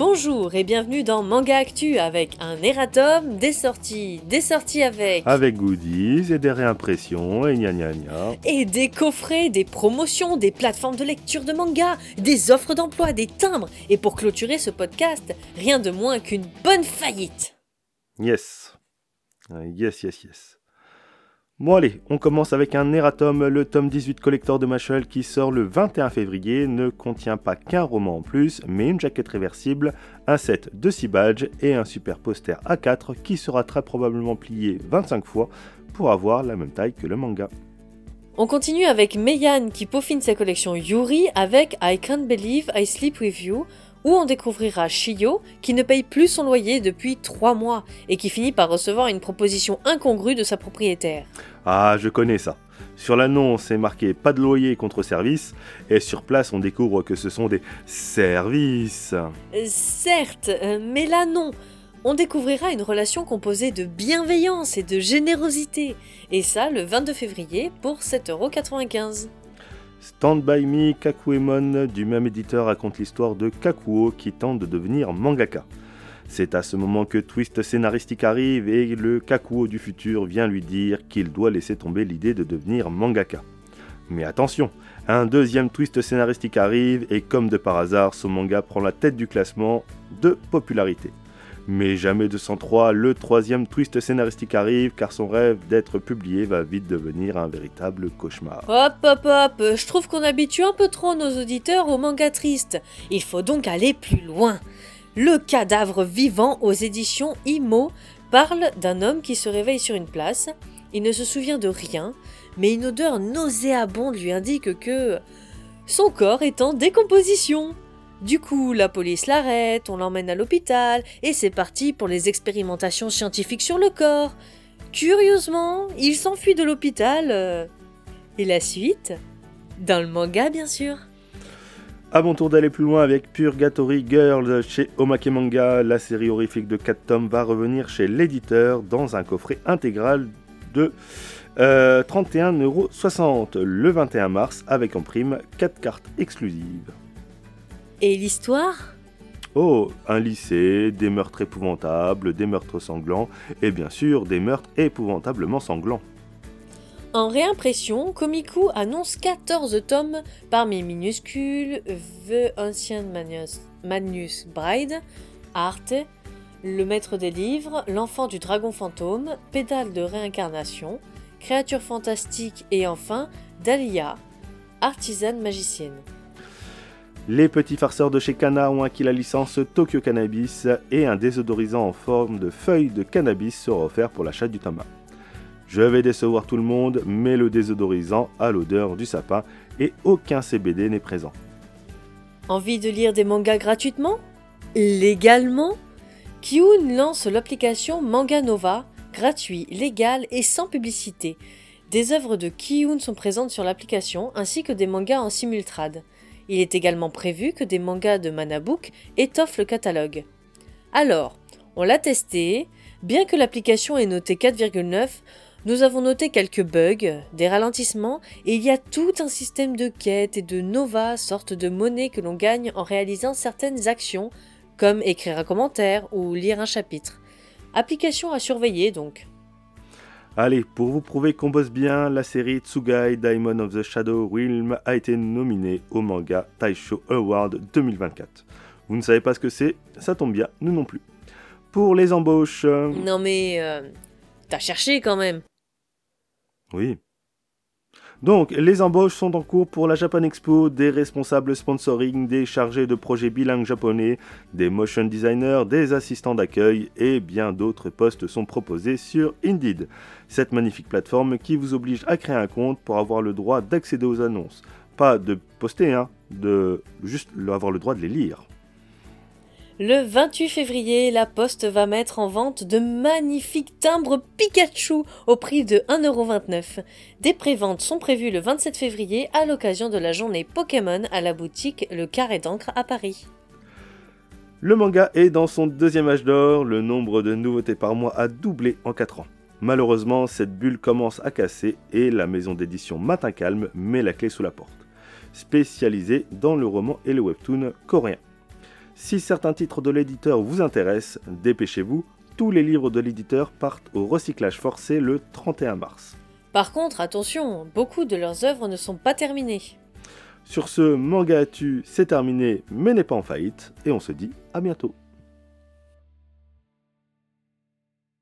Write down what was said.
Bonjour et bienvenue dans Manga Actu avec un erratum, des sorties, des sorties avec... Avec goodies et des réimpressions et gna gna gna. Et des coffrets, des promotions, des plateformes de lecture de manga, des offres d'emploi, des timbres. Et pour clôturer ce podcast, rien de moins qu'une bonne faillite. Yes. Yes, yes, yes. Bon allez, on commence avec un erratum, le tome 18 collector de Machel qui sort le 21 février, ne contient pas qu'un roman en plus, mais une jaquette réversible, un set de 6 badges et un super poster A4 qui sera très probablement plié 25 fois pour avoir la même taille que le manga. On continue avec Meian qui peaufine sa collection Yuri avec I Can't Believe I Sleep With You, où on découvrira Shio qui ne paye plus son loyer depuis 3 mois et qui finit par recevoir une proposition incongrue de sa propriétaire. Ah, je connais ça. Sur l'annonce c'est marqué pas de loyer contre service, et sur place on découvre que ce sont des services. Euh, certes, euh, mais là non. On découvrira une relation composée de bienveillance et de générosité. Et ça le 22 février pour 7,95€. Stand By Me Kakuemon du même éditeur raconte l'histoire de Kakuo qui tente de devenir mangaka. C'est à ce moment que twist scénaristique arrive et le Kakuo du futur vient lui dire qu'il doit laisser tomber l'idée de devenir mangaka. Mais attention, un deuxième twist scénaristique arrive et comme de par hasard, son manga prend la tête du classement de popularité. Mais jamais 203, le troisième twist scénaristique arrive car son rêve d'être publié va vite devenir un véritable cauchemar. Hop hop hop, je trouve qu'on habitue un peu trop nos auditeurs aux mangas tristes. Il faut donc aller plus loin. Le cadavre vivant aux éditions IMO parle d'un homme qui se réveille sur une place. Il ne se souvient de rien, mais une odeur nauséabonde lui indique que son corps est en décomposition. Du coup, la police l'arrête, on l'emmène à l'hôpital, et c'est parti pour les expérimentations scientifiques sur le corps. Curieusement, il s'enfuit de l'hôpital. euh, Et la suite Dans le manga, bien sûr. À mon tour d'aller plus loin avec Purgatory Girl chez Omake Manga, la série horrifique de 4 tomes va revenir chez l'éditeur dans un coffret intégral de euh, 31,60€ le 21 mars avec en prime 4 cartes exclusives. Et l'histoire Oh, un lycée, des meurtres épouvantables, des meurtres sanglants et bien sûr des meurtres épouvantablement sanglants. En réimpression, Komiku annonce 14 tomes parmi minuscules The Ancient Magnus, Magnus Bride, Arte, Le Maître des Livres, L'Enfant du Dragon Fantôme, Pédale de réincarnation, Créatures fantastiques et enfin Dahlia, artisane magicienne. Les petits farceurs de chez Kana ont acquis la licence Tokyo Cannabis et un désodorisant en forme de feuille de cannabis sera offert pour l'achat du 1. Je vais décevoir tout le monde, mais le désodorisant a l'odeur du sapin et aucun CBD n'est présent. Envie de lire des mangas gratuitement? Légalement? Kiun lance l'application Manga Nova, gratuit, légal et sans publicité. Des œuvres de Kiun sont présentes sur l'application ainsi que des mangas en simultrade. Il est également prévu que des mangas de Manabook étoffent le catalogue. Alors, on l'a testé, bien que l'application ait noté 4,9, nous avons noté quelques bugs, des ralentissements, et il y a tout un système de quêtes et de nova, sorte de monnaie que l'on gagne en réalisant certaines actions, comme écrire un commentaire ou lire un chapitre. Application à surveiller donc. Allez, pour vous prouver qu'on bosse bien, la série Tsugai Diamond of the Shadow Realm a été nominée au manga Taisho Award 2024. Vous ne savez pas ce que c'est Ça tombe bien, nous non plus. Pour les embauches... euh, Non mais... euh, T'as cherché quand même. Oui. Donc, les embauches sont en cours pour la Japan Expo, des responsables sponsoring, des chargés de projets bilingues japonais, des motion designers, des assistants d'accueil et bien d'autres postes sont proposés sur Indeed, cette magnifique plateforme qui vous oblige à créer un compte pour avoir le droit d'accéder aux annonces. Pas de poster, hein, de juste avoir le droit de les lire. Le 28 février, la Poste va mettre en vente de magnifiques timbres Pikachu au prix de 1,29€. Des préventes sont prévues le 27 février à l'occasion de la journée Pokémon à la boutique Le Carré d'encre à Paris. Le manga est dans son deuxième âge d'or, le nombre de nouveautés par mois a doublé en 4 ans. Malheureusement, cette bulle commence à casser et la maison d'édition Matin Calme met la clé sous la porte. Spécialisée dans le roman et le webtoon coréen. Si certains titres de l'éditeur vous intéressent, dépêchez-vous, tous les livres de l'éditeur partent au recyclage forcé le 31 mars. Par contre, attention, beaucoup de leurs œuvres ne sont pas terminées. Sur ce, Manga tu c'est terminé, mais n'est pas en faillite, et on se dit à bientôt.